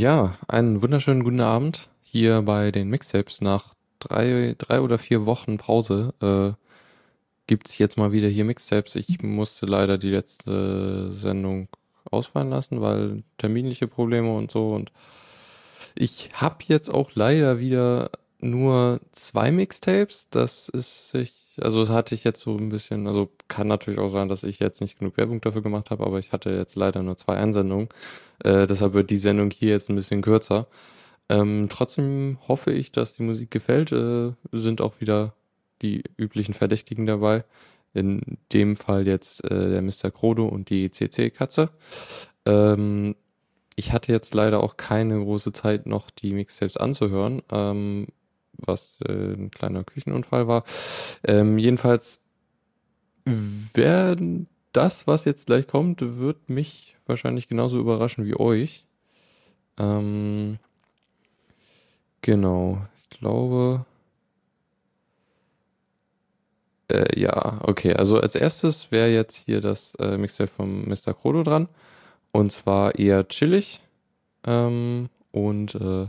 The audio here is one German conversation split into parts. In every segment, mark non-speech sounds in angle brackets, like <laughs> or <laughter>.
Ja, einen wunderschönen guten Abend hier bei den Mixtapes. Nach drei, drei oder vier Wochen Pause äh, gibt's jetzt mal wieder hier Mixtapes. Ich musste leider die letzte Sendung ausfallen lassen, weil terminliche Probleme und so. Und ich habe jetzt auch leider wieder nur zwei Mixtapes. Das ist sich, also das hatte ich jetzt so ein bisschen, also kann natürlich auch sein, dass ich jetzt nicht genug Werbung dafür gemacht habe, aber ich hatte jetzt leider nur zwei Einsendungen. Äh, deshalb wird die Sendung hier jetzt ein bisschen kürzer. Ähm, trotzdem hoffe ich, dass die Musik gefällt. Äh, sind auch wieder die üblichen Verdächtigen dabei. In dem Fall jetzt äh, der Mr. Krodo und die CC-Katze. Ähm, ich hatte jetzt leider auch keine große Zeit, noch die Mixtapes anzuhören, ähm, was äh, ein kleiner Küchenunfall war. Ähm, jedenfalls werden das, was jetzt gleich kommt, wird mich wahrscheinlich genauso überraschen wie euch. Ähm, genau, ich glaube. Äh, ja, okay. Also als erstes wäre jetzt hier das äh, Mixtape von Mr. Krodo dran. Und zwar eher chillig. Ähm, und äh,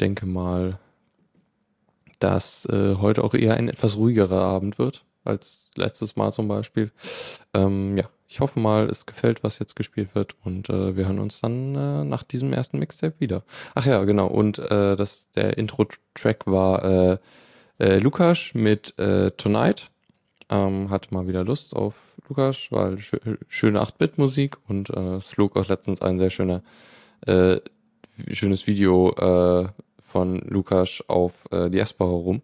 denke mal, dass äh, heute auch eher ein etwas ruhigerer Abend wird als letztes Mal zum Beispiel. Ähm, ja, ich hoffe mal, es gefällt, was jetzt gespielt wird und äh, wir hören uns dann äh, nach diesem ersten Mixtape wieder. Ach ja, genau. Und äh, das, der Intro-Track war äh, äh, Lukas mit äh, Tonight. Ähm, hatte mal wieder Lust auf Lukas, weil schö schöne 8-Bit-Musik und äh, es flog auch letztens ein sehr schöner, äh, schönes Video äh, von Lukas auf äh, Diaspora rum.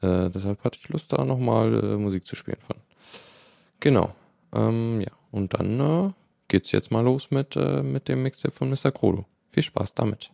Äh, deshalb hatte ich Lust, da nochmal äh, Musik zu spielen von. Genau. Ähm, ja, und dann äh, geht's jetzt mal los mit, äh, mit dem Mixtape von Mr. Krodo. Viel Spaß damit.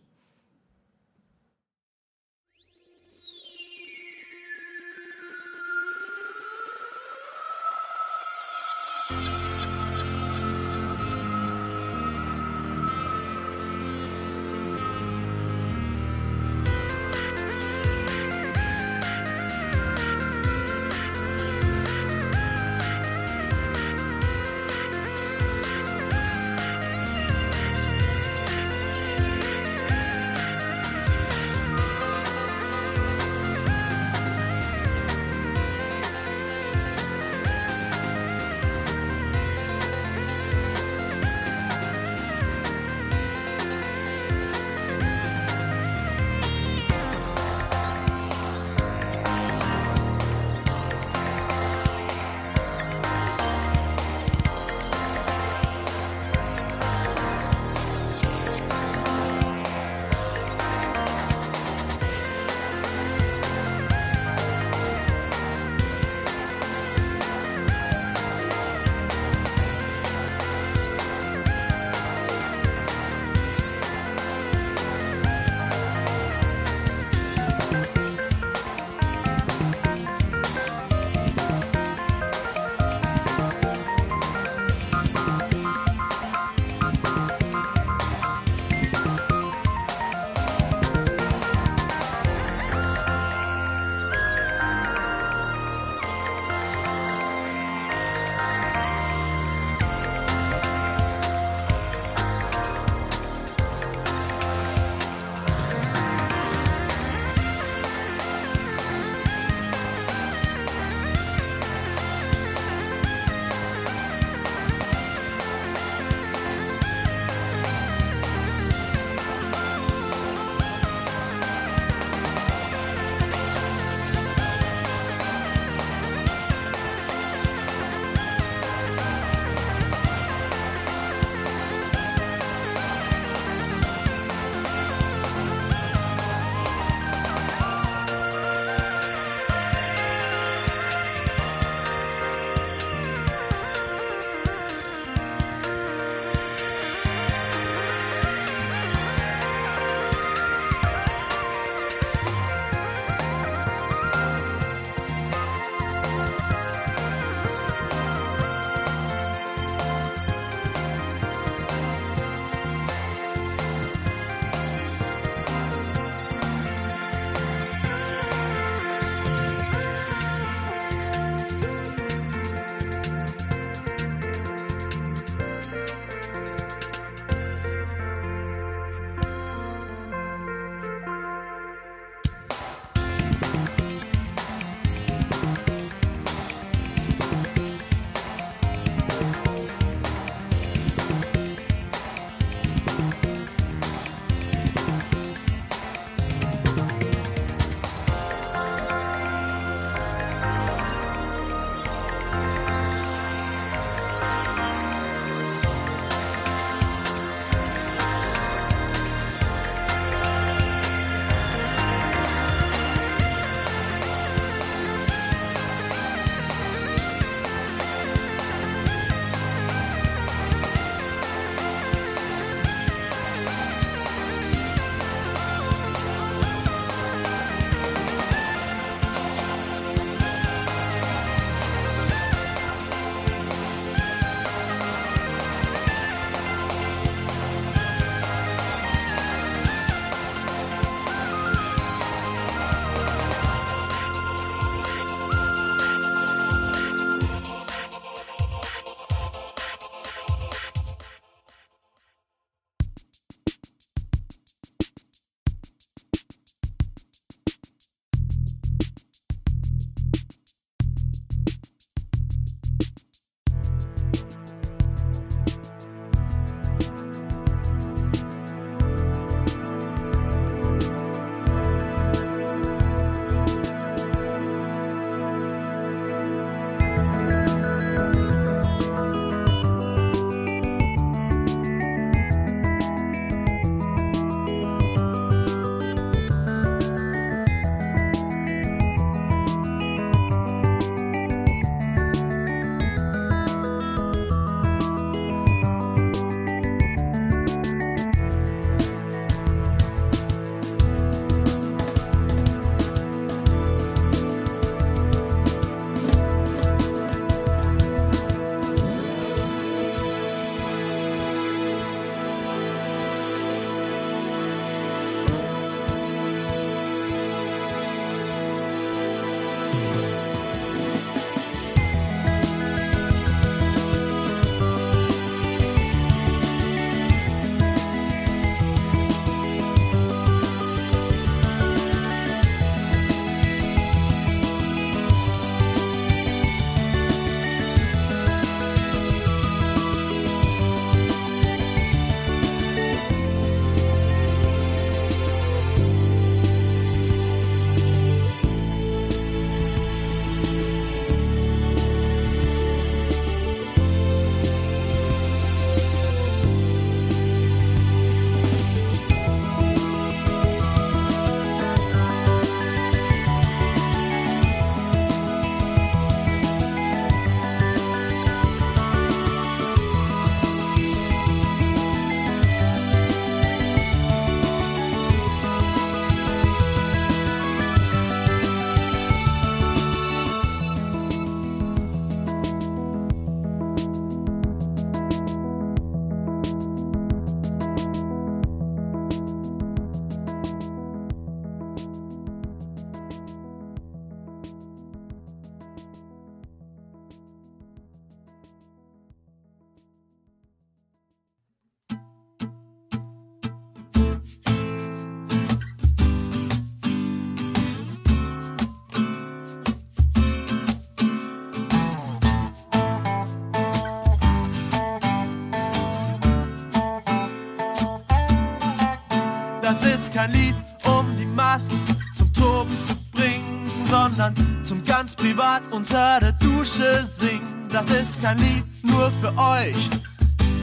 Unter der Dusche singen. Das ist kein Lied nur für euch,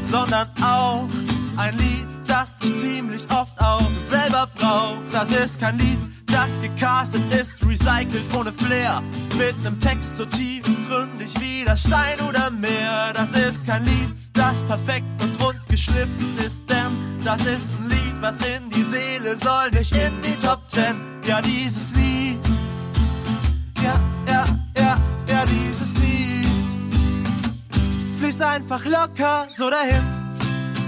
sondern auch ein Lied, das ich ziemlich oft auch selber brauch. Das ist kein Lied, das gecastet ist, recycelt ohne Flair, mit nem Text so tiefgründig wie das Stein oder Meer. Das ist kein Lied, das perfekt und rund geschliffen ist, denn das ist ein Lied, was in die Seele soll, nicht in die Top Ten. Ja, dieses Lied, ja, ja, dieses Lied. Fließt einfach locker so dahin.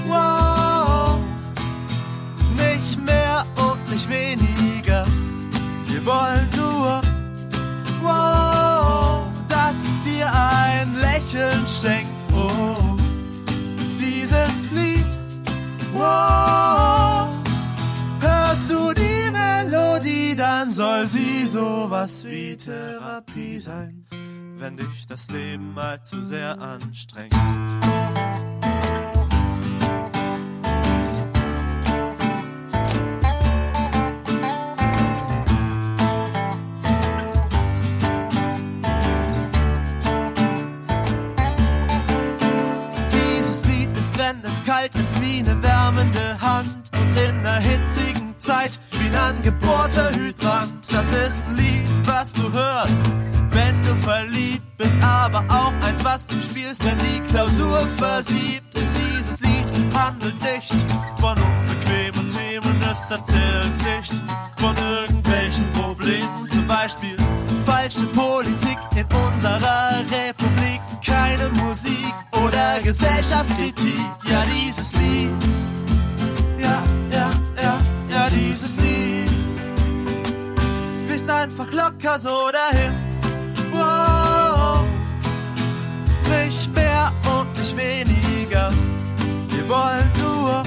Wow, nicht mehr und nicht weniger. Wir wollen nur, wow, dass es dir ein Lächeln schenkt. Oh, dieses Lied, wow, hörst du die Melodie, dann soll sie sowas wie Therapie sein, wenn dich das Leben mal zu sehr anstrengt. Dieses Lied ist, wenn es kalt ist, wie eine wärmende Hand und in einer hitzigen Zeit wie ein angebohrter Hydrant. Das ist ein Lied, was du hörst, verliebt bist, aber auch eins, was du spielst, wenn die Klausur versiebt ist. Dieses Lied handelt nicht von unbequemen Themen, es erzählt nicht von irgendwelchen Problemen, zum Beispiel falsche Politik in unserer Republik, keine Musik oder Gesellschaftskritik. Ja, dieses Lied, ja, ja, ja, ja, dieses Lied fließt einfach locker so dahin. Weniger. Wir wollen nur,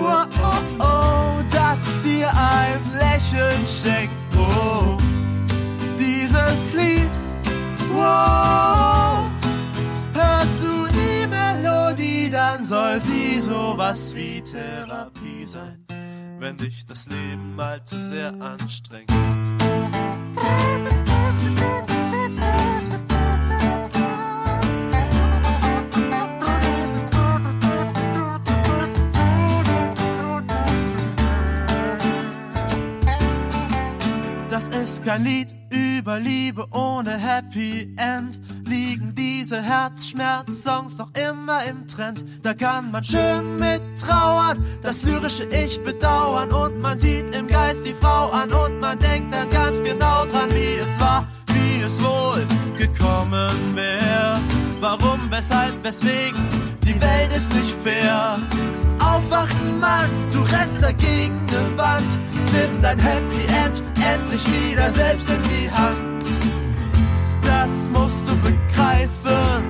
wow, oh, oh, dass es dir ein Lächeln schenkt. Oh, dieses Lied, wow, hörst du die Melodie, dann soll sie sowas wie Therapie sein, wenn dich das Leben mal zu sehr anstrengt. Das ist kein Lied über Liebe ohne Happy End. Liegen diese Herzschmerz-Songs noch immer im Trend. Da kann man schön mit trauern, das lyrische Ich bedauern. Und man sieht im Geist die Frau an und man denkt dann ganz genau dran, wie es war, wie es wohl gekommen wäre. Warum, weshalb, weswegen, die Welt ist nicht fair. Aufwachen, Mann, du rennst dagegen eine Wand. Nimm dein Happy End endlich wieder selbst in die Hand. Das musst du begreifen,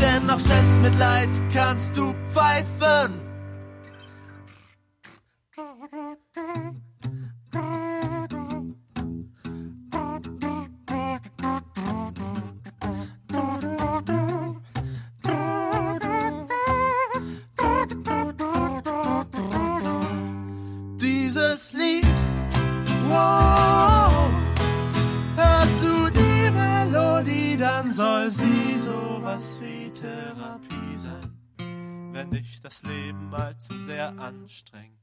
denn auf Selbstmitleid kannst du pfeifen. Dieses Lied, wow, hörst du die Melodie, dann soll sie sowas wie Therapie sein, wenn dich das Leben mal zu sehr anstrengt.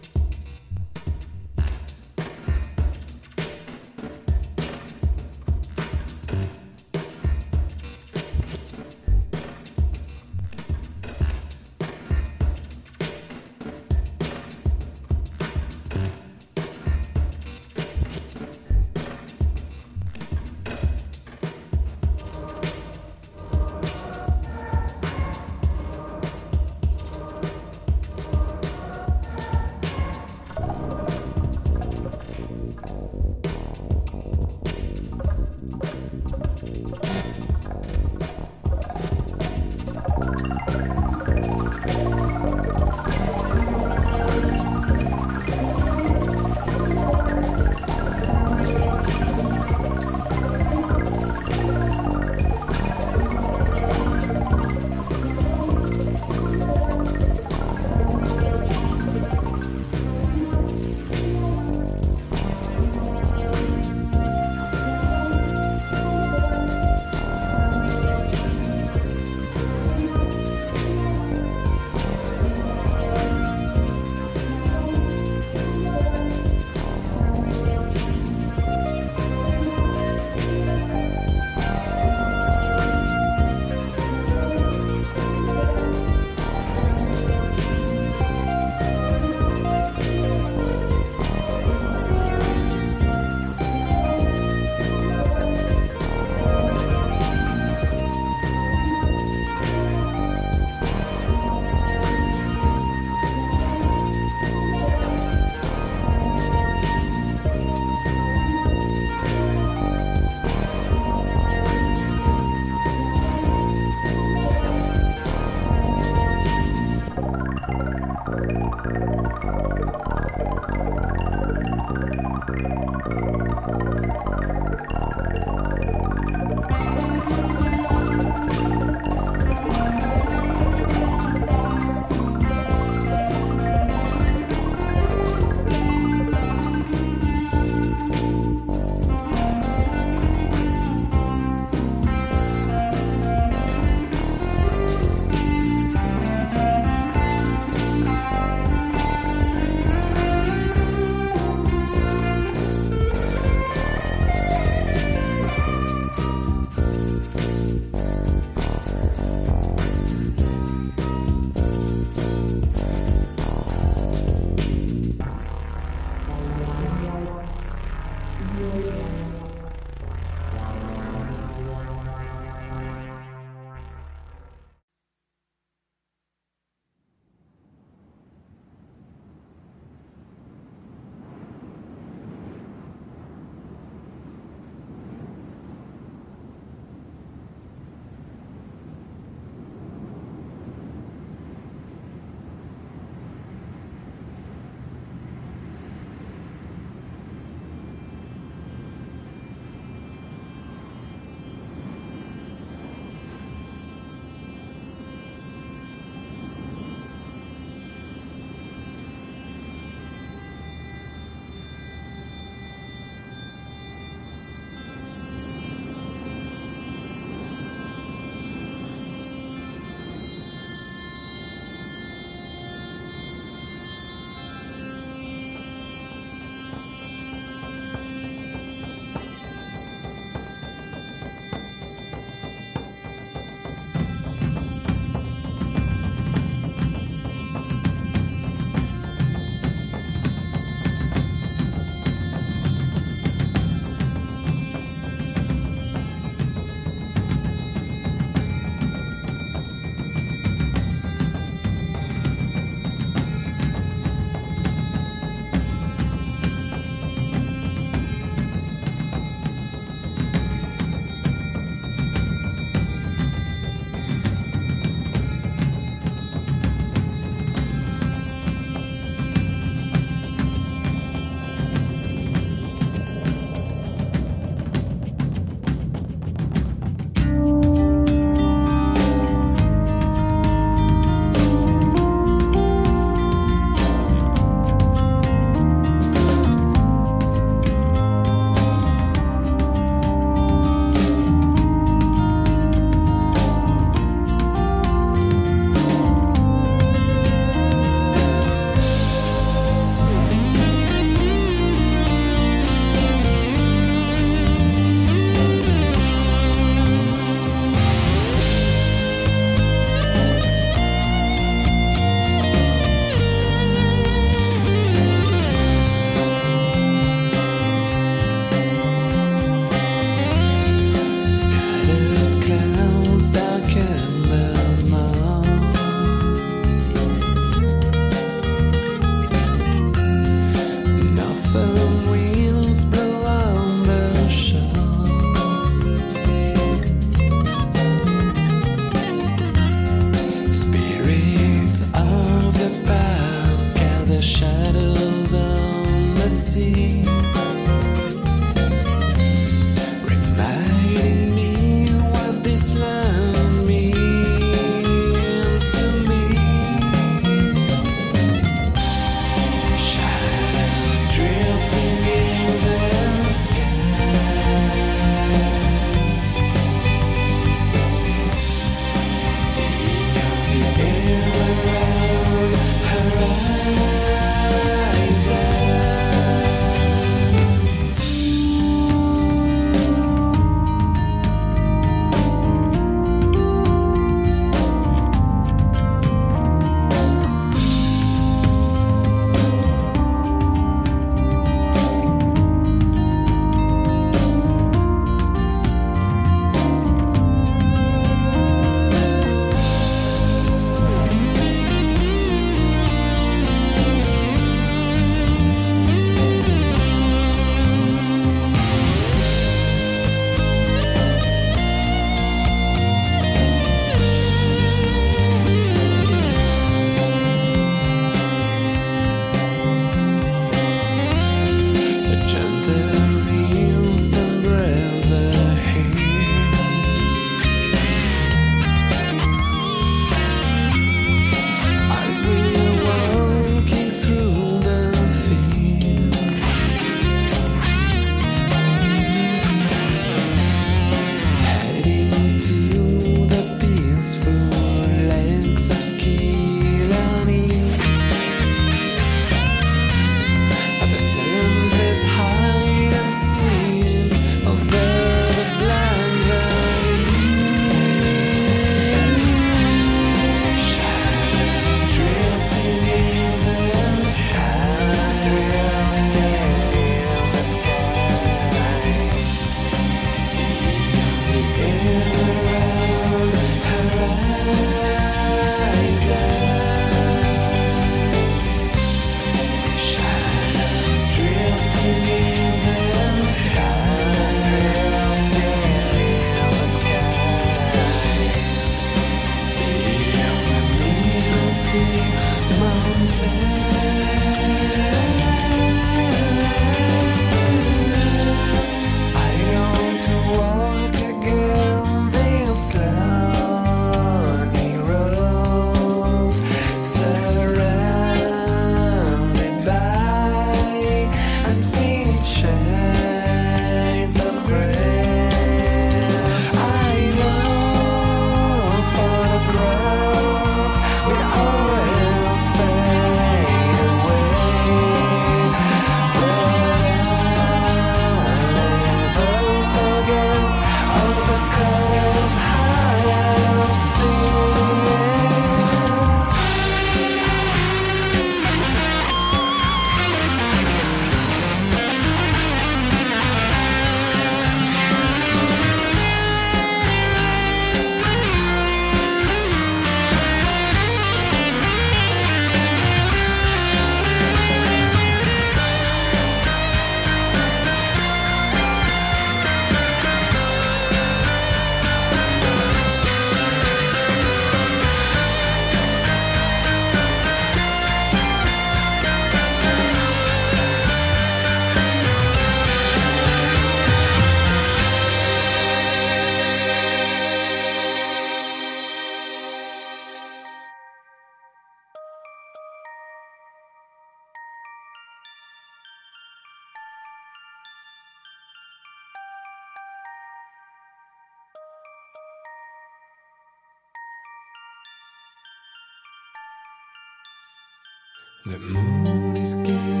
scared.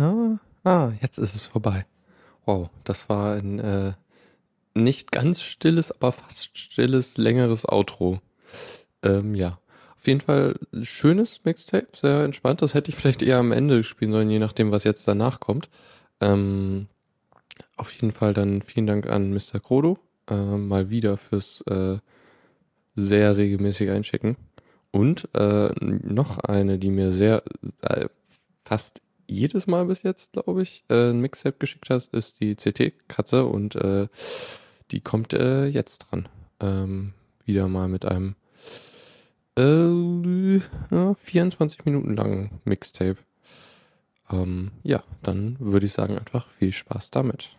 Ah, ah, jetzt ist es vorbei. Wow, das war ein äh, nicht ganz stilles, aber fast stilles, längeres Outro. Ähm, ja. Auf jeden Fall schönes Mixtape, sehr entspannt. Das hätte ich vielleicht eher am Ende spielen sollen, je nachdem, was jetzt danach kommt. Ähm, auf jeden Fall dann vielen Dank an Mr. Krodo. Äh, mal wieder fürs äh, sehr regelmäßig einschicken. Und äh, noch eine, die mir sehr äh, fast jedes Mal bis jetzt, glaube ich, äh, ein Mixtape geschickt hast, ist die CT-Katze und äh, die kommt äh, jetzt dran. Ähm, wieder mal mit einem äh, ja, 24 Minuten langen Mixtape. Ähm, ja, dann würde ich sagen einfach viel Spaß damit.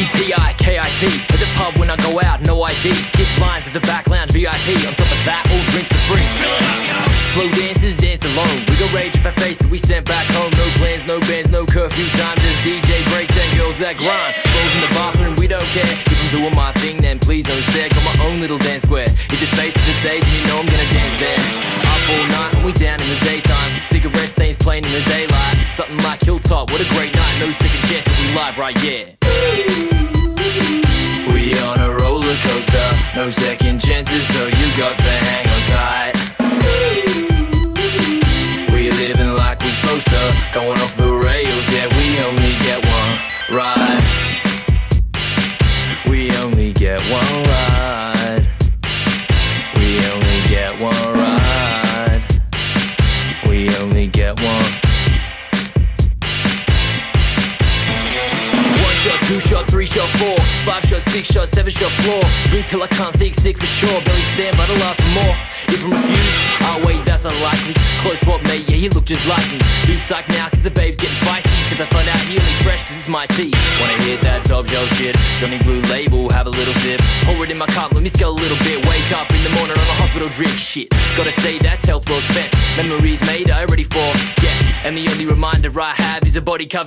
BT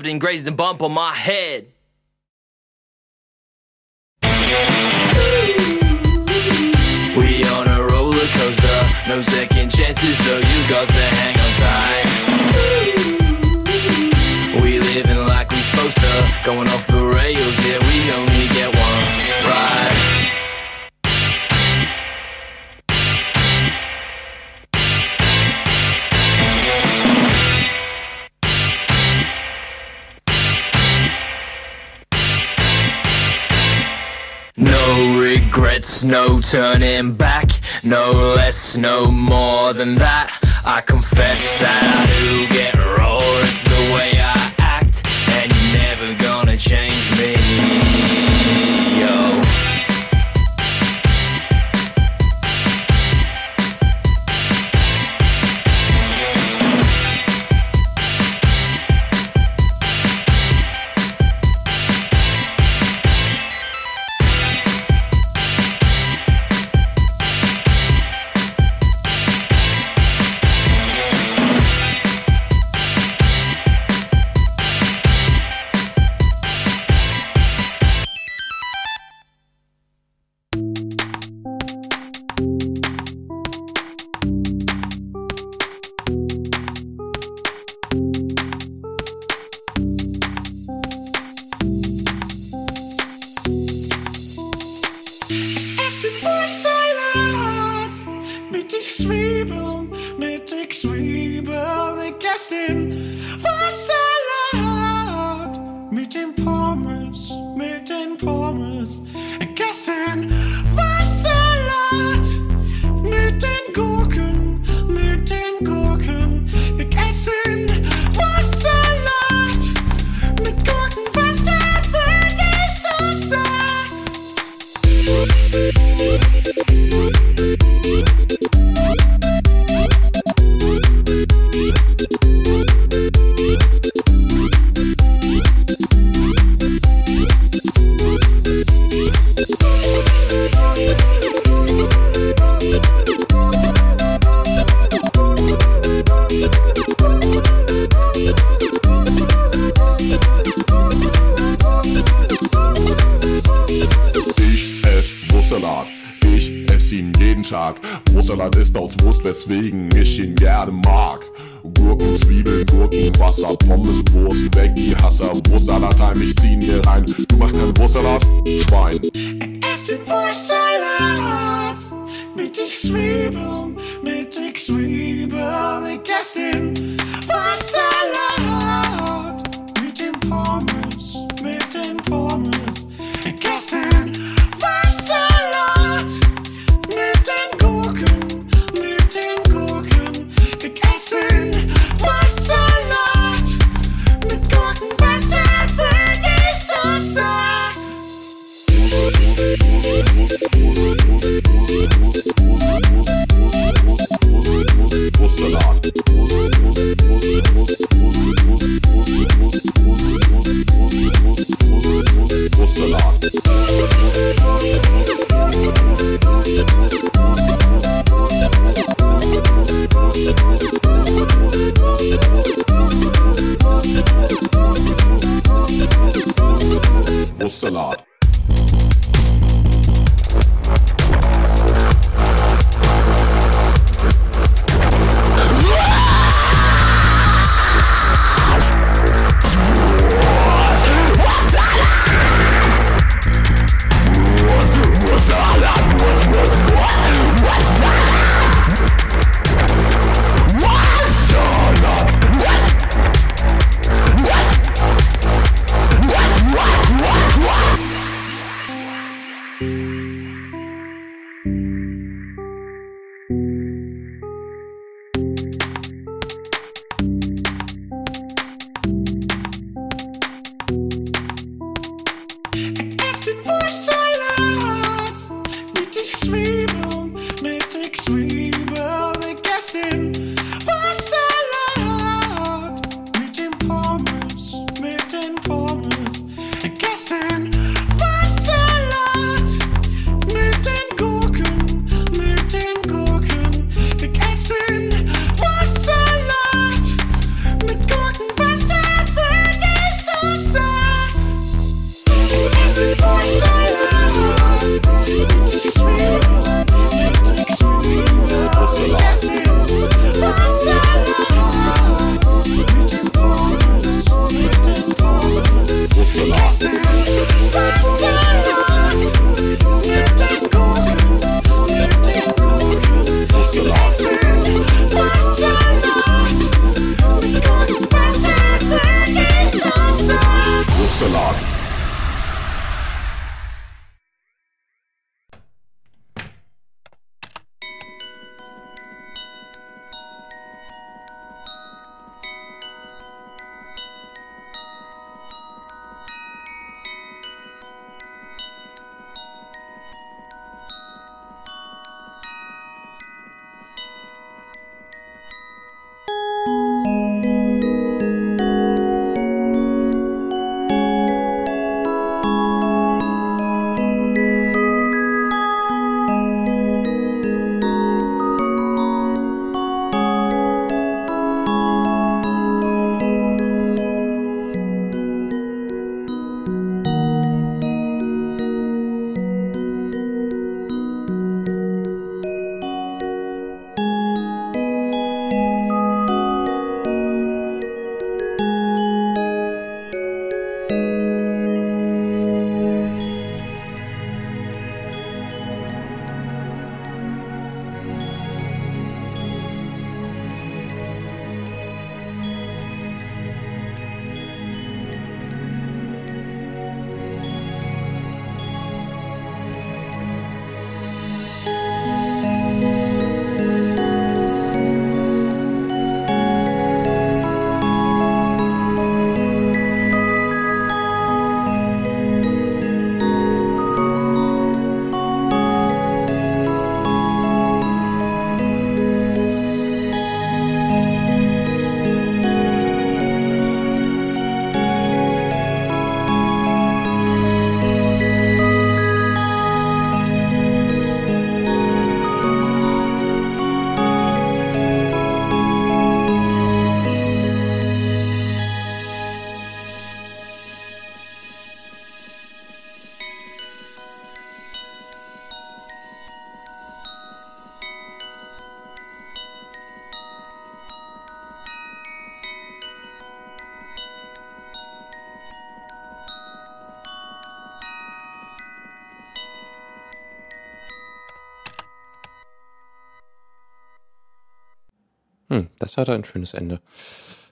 and grazed the bump on my head. No turning back, no less, no more than that. I confess that I do get raw, it's the way Alltag. Brotsalat ist aus Wurst, weswegen ich ihn gerne mag. Gurken, Zwiebeln, Gurken, Wasser, Pommes, Wurst, weg die Hasser. Wurstsalat, heim, ich zieh hier rein. Du machst keinen Wurstsalat? Schwein. Ich ess den Wurstsalat mit den Zwiebeln, mit den Zwiebeln. Ich ess den Wurstsalat. Salat. Das hatte ein schönes Ende.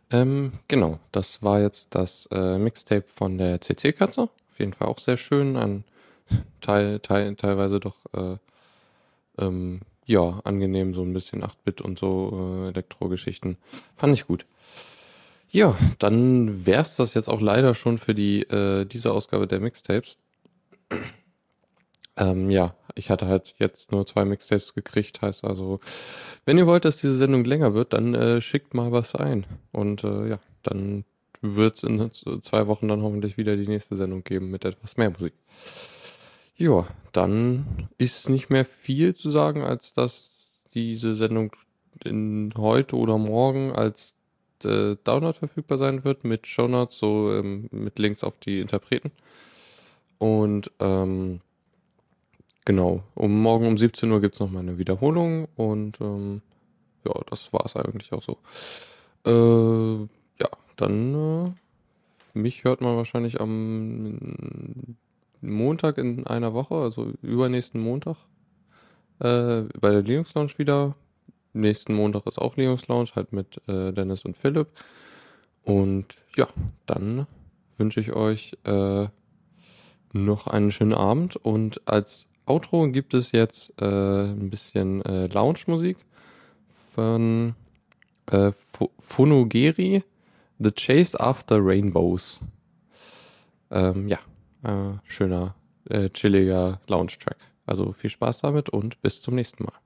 Ähm, genau, das war jetzt das äh, Mixtape von der CC-Katze. Auf jeden Fall auch sehr schön. Ein <laughs> Teil, Teil, teilweise doch äh, ähm, ja, angenehm, so ein bisschen 8-Bit und so äh, Elektro-Geschichten. Fand ich gut. Ja, dann wär's das jetzt auch leider schon für die äh, diese Ausgabe der Mixtapes. Ähm, ja, ich hatte halt jetzt nur zwei Mixtapes gekriegt, heißt also, wenn ihr wollt, dass diese Sendung länger wird, dann äh, schickt mal was ein. Und äh, ja, dann wird es in zwei Wochen dann hoffentlich wieder die nächste Sendung geben mit etwas mehr Musik. Ja, dann ist nicht mehr viel zu sagen, als dass diese Sendung in heute oder morgen als äh, Download verfügbar sein wird mit Shownotes, so ähm, mit Links auf die Interpreten. Und ähm, genau, um morgen um 17 Uhr gibt es nochmal eine Wiederholung und ähm, ja, das war es eigentlich auch so. Äh, ja, dann äh, mich hört man wahrscheinlich am Montag in einer Woche, also übernächsten Montag, äh, bei der Linux Lounge wieder. Nächsten Montag ist auch Linux Lounge, halt mit äh, Dennis und Philipp. Und ja, dann wünsche ich euch äh, noch einen schönen Abend. Und als Outro gibt es jetzt äh, ein bisschen äh, Lounge-Musik von äh, Phonogeri, The Chase After Rainbows. Ähm, ja, äh, schöner, äh, chilliger Lounge-Track. Also viel Spaß damit und bis zum nächsten Mal.